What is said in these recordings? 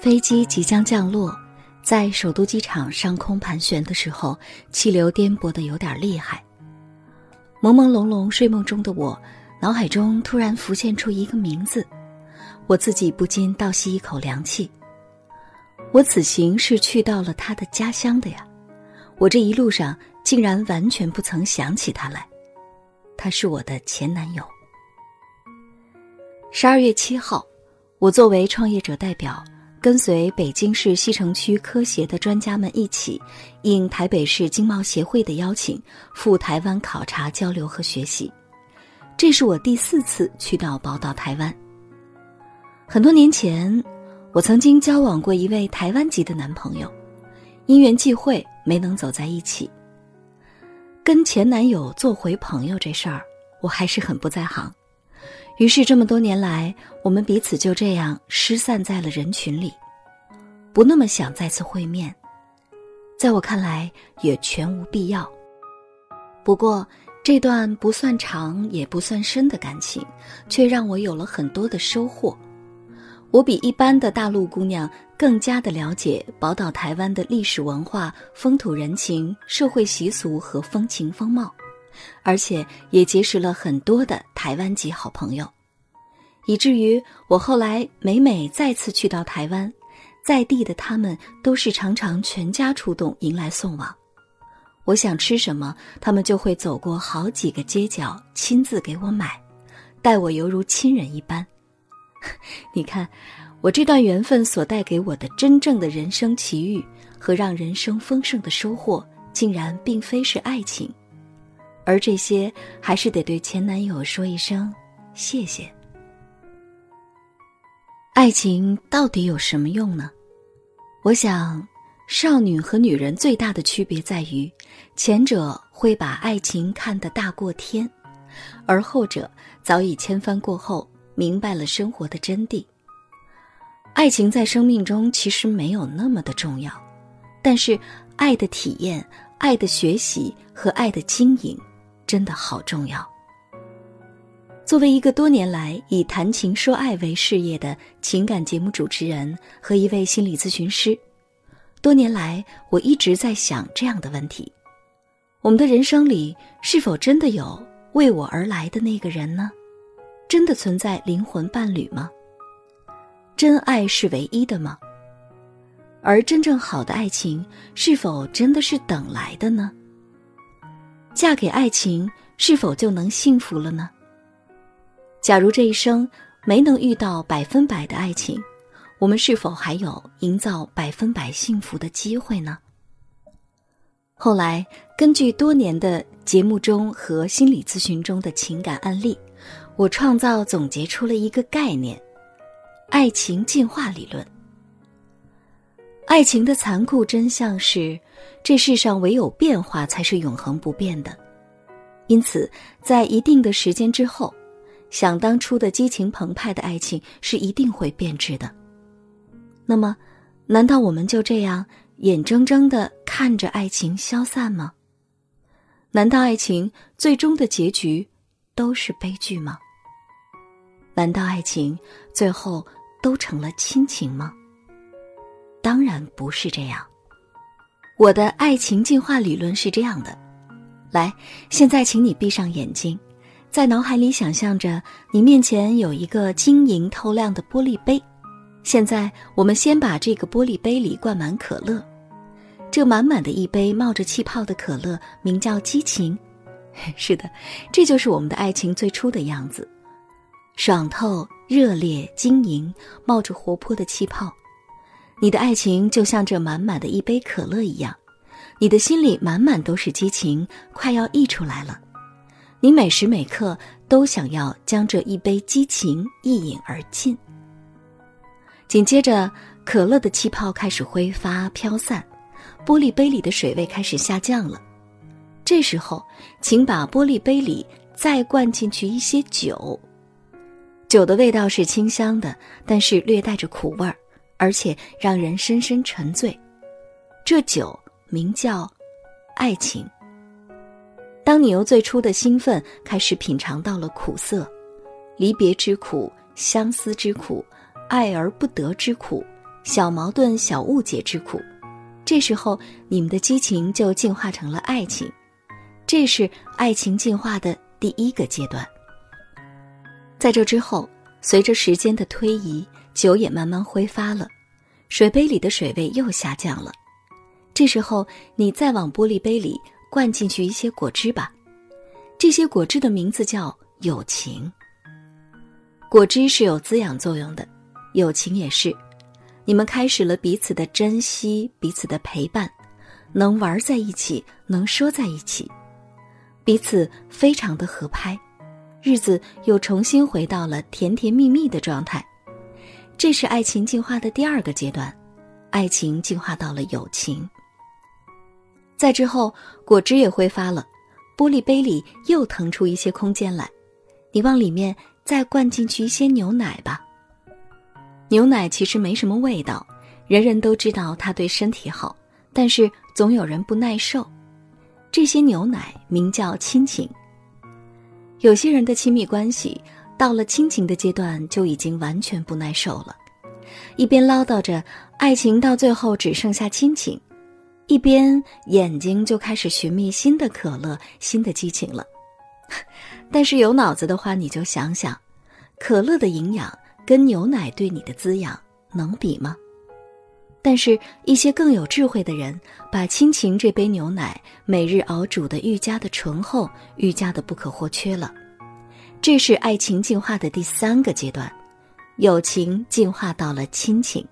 飞机即将降落，在首都机场上空盘旋的时候，气流颠簸的有点厉害。朦朦胧胧睡梦中的我，脑海中突然浮现出一个名字，我自己不禁倒吸一口凉气。我此行是去到了他的家乡的呀，我这一路上竟然完全不曾想起他来，他是我的前男友。十二月七号，我作为创业者代表。跟随北京市西城区科协的专家们一起，应台北市经贸协会的邀请，赴台湾考察交流和学习。这是我第四次去到宝岛台湾。很多年前，我曾经交往过一位台湾籍的男朋友，因缘际会没能走在一起。跟前男友做回朋友这事儿，我还是很不在行。于是这么多年来，我们彼此就这样失散在了人群里，不那么想再次会面，在我看来也全无必要。不过这段不算长也不算深的感情，却让我有了很多的收获。我比一般的大陆姑娘更加的了解宝岛台湾的历史文化、风土人情、社会习俗和风情风貌。而且也结识了很多的台湾籍好朋友，以至于我后来每每再次去到台湾，在地的他们都是常常全家出动迎来送往。我想吃什么，他们就会走过好几个街角亲自给我买，待我犹如亲人一般。你看，我这段缘分所带给我的真正的人生奇遇和让人生丰盛的收获，竟然并非是爱情。而这些还是得对前男友说一声谢谢。爱情到底有什么用呢？我想，少女和女人最大的区别在于，前者会把爱情看得大过天，而后者早已千帆过后，明白了生活的真谛。爱情在生命中其实没有那么的重要，但是爱的体验、爱的学习和爱的经营。真的好重要。作为一个多年来以谈情说爱为事业的情感节目主持人和一位心理咨询师，多年来我一直在想这样的问题：我们的人生里是否真的有为我而来的那个人呢？真的存在灵魂伴侣吗？真爱是唯一的吗？而真正好的爱情是否真的是等来的呢？嫁给爱情是否就能幸福了呢？假如这一生没能遇到百分百的爱情，我们是否还有营造百分百幸福的机会呢？后来，根据多年的节目中和心理咨询中的情感案例，我创造总结出了一个概念——爱情进化理论。爱情的残酷真相是。这世上唯有变化才是永恒不变的，因此，在一定的时间之后，想当初的激情澎湃的爱情是一定会变质的。那么，难道我们就这样眼睁睁的看着爱情消散吗？难道爱情最终的结局都是悲剧吗？难道爱情最后都成了亲情吗？当然不是这样。我的爱情进化理论是这样的：来，现在请你闭上眼睛，在脑海里想象着你面前有一个晶莹透亮的玻璃杯。现在，我们先把这个玻璃杯里灌满可乐。这满满的一杯冒着气泡的可乐，名叫激情。是的，这就是我们的爱情最初的样子：爽透、热烈、晶莹，冒着活泼的气泡。你的爱情就像这满满的一杯可乐一样，你的心里满满都是激情，快要溢出来了。你每时每刻都想要将这一杯激情一饮而尽。紧接着，可乐的气泡开始挥发飘散，玻璃杯里的水位开始下降了。这时候，请把玻璃杯里再灌进去一些酒。酒的味道是清香的，但是略带着苦味儿。而且让人深深沉醉，这酒名叫爱情。当你由最初的兴奋开始品尝到了苦涩，离别之苦、相思之苦、爱而不得之苦、小矛盾、小误解之苦。这时候，你们的激情就进化成了爱情，这是爱情进化的第一个阶段。在这之后，随着时间的推移，酒也慢慢挥发了，水杯里的水位又下降了。这时候，你再往玻璃杯里灌进去一些果汁吧，这些果汁的名字叫友情。果汁是有滋养作用的，友情也是。你们开始了彼此的珍惜，彼此的陪伴，能玩在一起，能说在一起，彼此非常的合拍，日子又重新回到了甜甜蜜蜜的状态。这是爱情进化的第二个阶段，爱情进化到了友情。在之后，果汁也挥发了，玻璃杯里又腾出一些空间来，你往里面再灌进去一些牛奶吧。牛奶其实没什么味道，人人都知道它对身体好，但是总有人不耐受。这些牛奶名叫亲情。有些人的亲密关系到了亲情的阶段就已经完全不耐受了，一边唠叨着爱情到最后只剩下亲情，一边眼睛就开始寻觅新的可乐、新的激情了。但是有脑子的话，你就想想，可乐的营养。跟牛奶对你的滋养能比吗？但是，一些更有智慧的人，把亲情这杯牛奶每日熬煮的愈加的醇厚，愈加的不可或缺了。这是爱情进化的第三个阶段，友情进化到了亲情。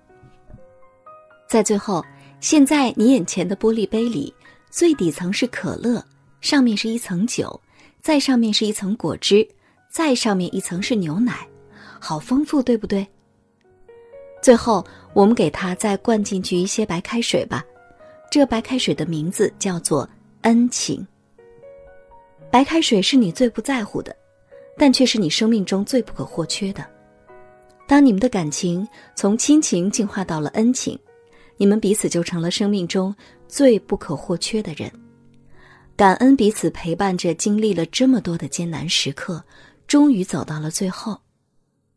在最后，现在你眼前的玻璃杯里，最底层是可乐，上面是一层酒，再上面是一层果汁，再上面一层是牛奶。好丰富，对不对？最后，我们给它再灌进去一些白开水吧。这白开水的名字叫做恩情。白开水是你最不在乎的，但却是你生命中最不可或缺的。当你们的感情从亲情进化到了恩情，你们彼此就成了生命中最不可或缺的人。感恩彼此陪伴着，经历了这么多的艰难时刻，终于走到了最后。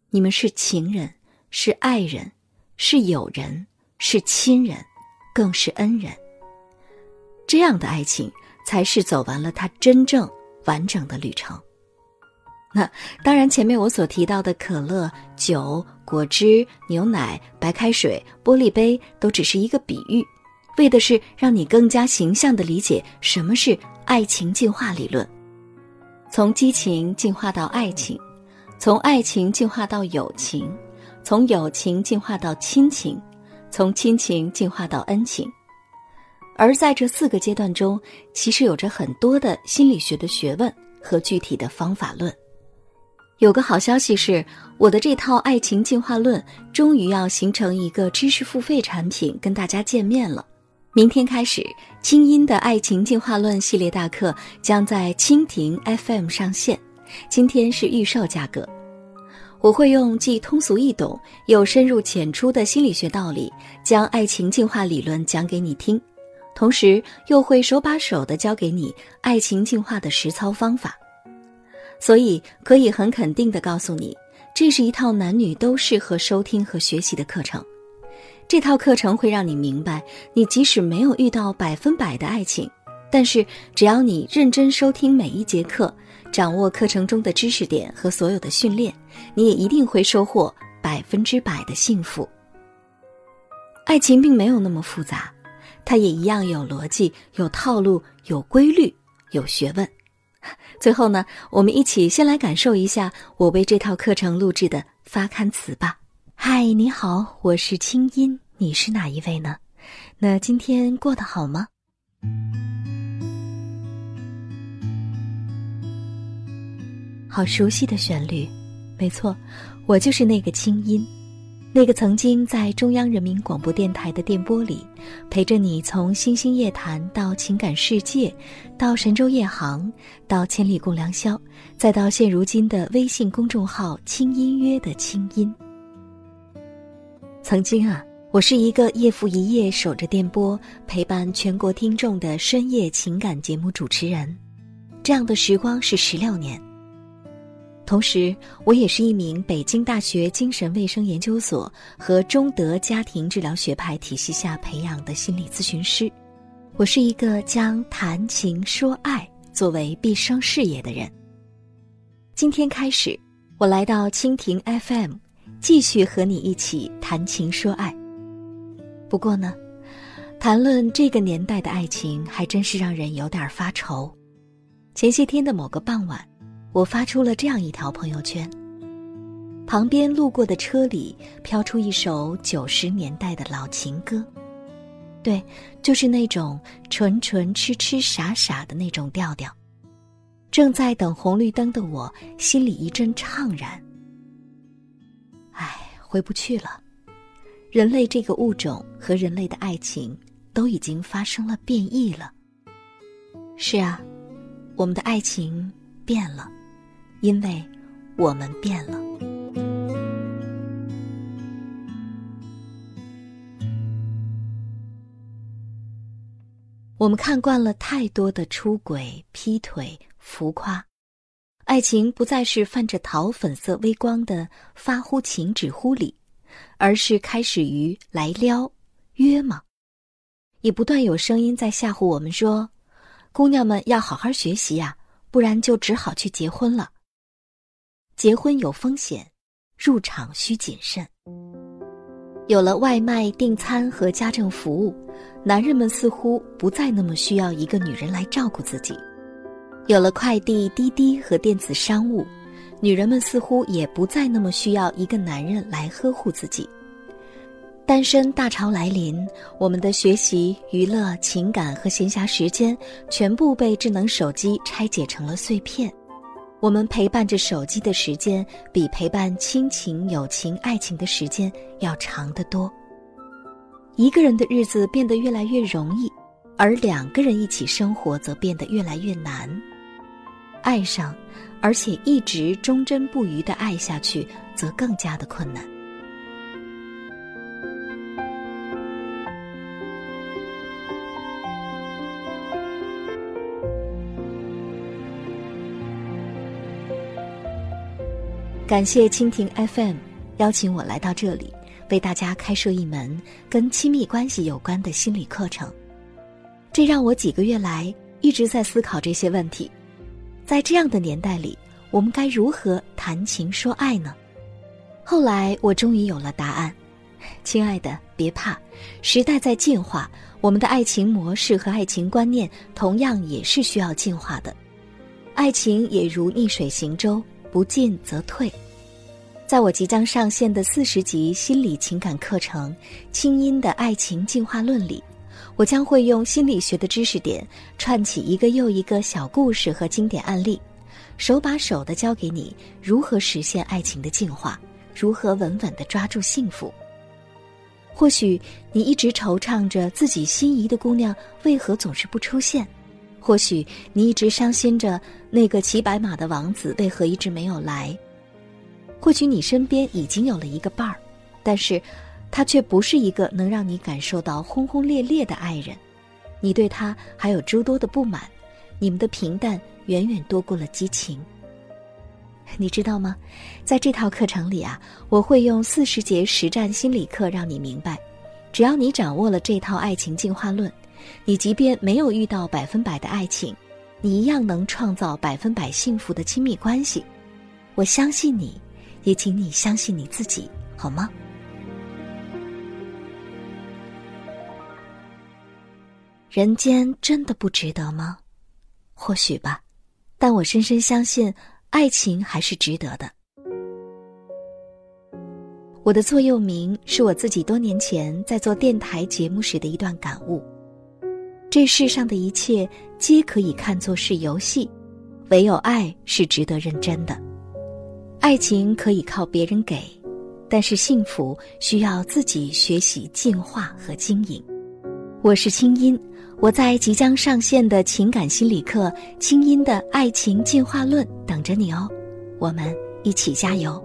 你们是情人，是爱人，是友人，是亲人，更是恩人。这样的爱情才是走完了它真正完整的旅程。那当然，前面我所提到的可乐、酒、果汁、牛奶、白开水、玻璃杯，都只是一个比喻，为的是让你更加形象的理解什么是爱情进化理论，从激情进化到爱情。从爱情进化到友情，从友情进化到亲情，从亲情进化到恩情，而在这四个阶段中，其实有着很多的心理学的学问和具体的方法论。有个好消息是，我的这套爱情进化论终于要形成一个知识付费产品，跟大家见面了。明天开始，清音的爱情进化论系列大课将在蜻蜓 FM 上线。今天是预售价格，我会用既通俗易懂又深入浅出的心理学道理，将爱情进化理论讲给你听，同时又会手把手的教给你爱情进化的实操方法。所以可以很肯定的告诉你，这是一套男女都适合收听和学习的课程。这套课程会让你明白，你即使没有遇到百分百的爱情，但是只要你认真收听每一节课。掌握课程中的知识点和所有的训练，你也一定会收获百分之百的幸福。爱情并没有那么复杂，它也一样有逻辑、有套路、有规律、有学问。最后呢，我们一起先来感受一下我为这套课程录制的发刊词吧。嗨，你好，我是清音，你是哪一位呢？那今天过得好吗？好熟悉的旋律，没错，我就是那个清音，那个曾经在中央人民广播电台的电波里，陪着你从星星夜谈到情感世界，到神州夜航，到千里共良宵，再到现如今的微信公众号“轻音约”的清音。曾经啊，我是一个夜复一夜守着电波，陪伴全国听众的深夜情感节目主持人，这样的时光是十六年。同时，我也是一名北京大学精神卫生研究所和中德家庭治疗学派体系下培养的心理咨询师。我是一个将谈情说爱作为毕生事业的人。今天开始，我来到蜻蜓 FM，继续和你一起谈情说爱。不过呢，谈论这个年代的爱情，还真是让人有点发愁。前些天的某个傍晚。我发出了这样一条朋友圈。旁边路过的车里飘出一首九十年代的老情歌，对，就是那种纯纯痴痴傻傻的那种调调。正在等红绿灯的我，心里一阵怅然。唉，回不去了。人类这个物种和人类的爱情都已经发生了变异了。是啊，我们的爱情变了。因为我们变了。我们看惯了太多的出轨、劈腿、浮夸，爱情不再是泛着桃粉色微光的发乎情止乎礼，而是开始于来撩、约吗？也不断有声音在吓唬我们说：“姑娘们要好好学习呀，不然就只好去结婚了。”结婚有风险，入场需谨慎。有了外卖订餐和家政服务，男人们似乎不再那么需要一个女人来照顾自己；有了快递、滴滴和电子商务，女人们似乎也不再那么需要一个男人来呵护自己。单身大潮来临，我们的学习、娱乐、情感和闲暇时间，全部被智能手机拆解成了碎片。我们陪伴着手机的时间，比陪伴亲情、友情、爱情的时间要长得多。一个人的日子变得越来越容易，而两个人一起生活则变得越来越难。爱上，而且一直忠贞不渝的爱下去，则更加的困难。感谢蜻蜓 FM 邀请我来到这里，为大家开设一门跟亲密关系有关的心理课程。这让我几个月来一直在思考这些问题。在这样的年代里，我们该如何谈情说爱呢？后来我终于有了答案。亲爱的，别怕，时代在进化，我们的爱情模式和爱情观念同样也是需要进化的。爱情也如逆水行舟。不进则退，在我即将上线的四十集心理情感课程《清音的爱情进化论》里，我将会用心理学的知识点串起一个又一个小故事和经典案例，手把手的教给你如何实现爱情的进化，如何稳稳的抓住幸福。或许你一直惆怅着自己心仪的姑娘为何总是不出现。或许你一直伤心着那个骑白马的王子为何一直没有来？或许你身边已经有了一个伴儿，但是，他却不是一个能让你感受到轰轰烈烈的爱人。你对他还有诸多的不满，你们的平淡远远多过了激情。你知道吗？在这套课程里啊，我会用四十节实战心理课让你明白，只要你掌握了这套爱情进化论。你即便没有遇到百分百的爱情，你一样能创造百分百幸福的亲密关系。我相信你，也请你相信你自己，好吗？人间真的不值得吗？或许吧，但我深深相信，爱情还是值得的。我的座右铭是我自己多年前在做电台节目时的一段感悟。这世上的一切皆可以看作是游戏，唯有爱是值得认真的。爱情可以靠别人给，但是幸福需要自己学习进化和经营。我是清音，我在即将上线的情感心理课《清音的爱情进化论》等着你哦，我们一起加油。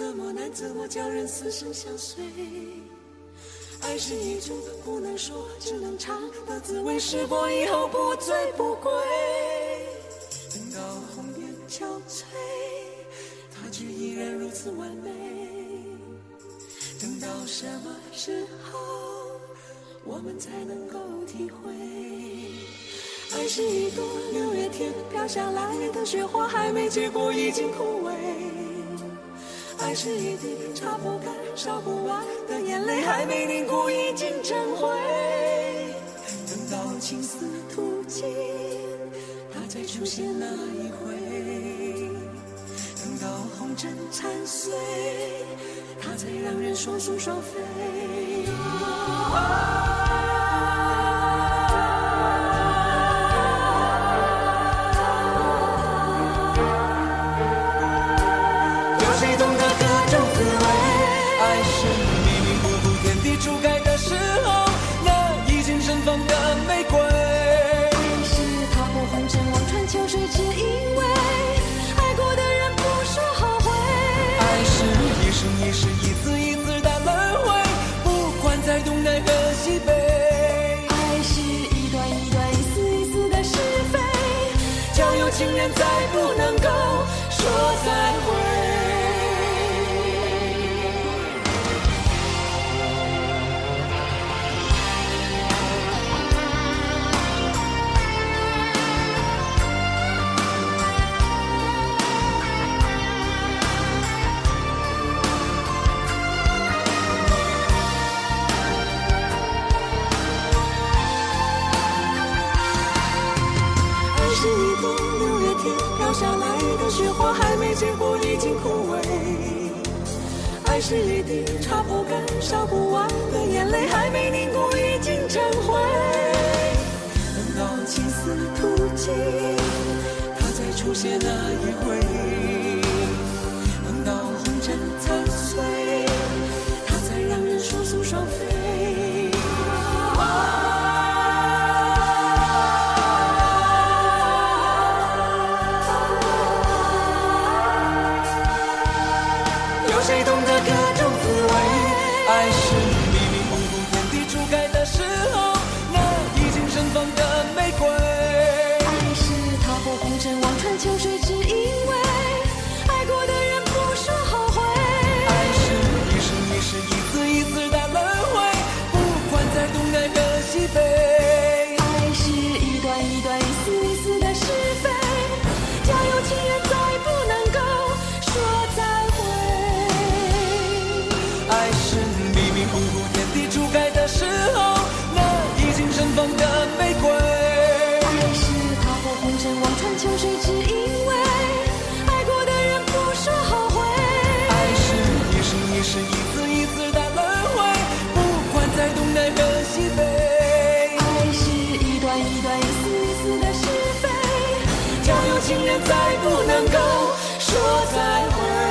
怎么难，怎么叫人死生相随。爱是一种不能说，只能尝的滋味，试过以后不醉不归。等到红颜憔悴，它却依然如此完美。等到什么时候，我们才能够体会？爱是一朵六月天飘下来的雪花，还没结果已经枯萎。爱是一滴擦不干、烧不完的眼泪，还没凝固已经成灰。等到青丝吐尽，它再出现那一回；等到红尘残碎，它才让人双宿双飞。再不能够说再会。出现那一壶；情人再不能够说再会。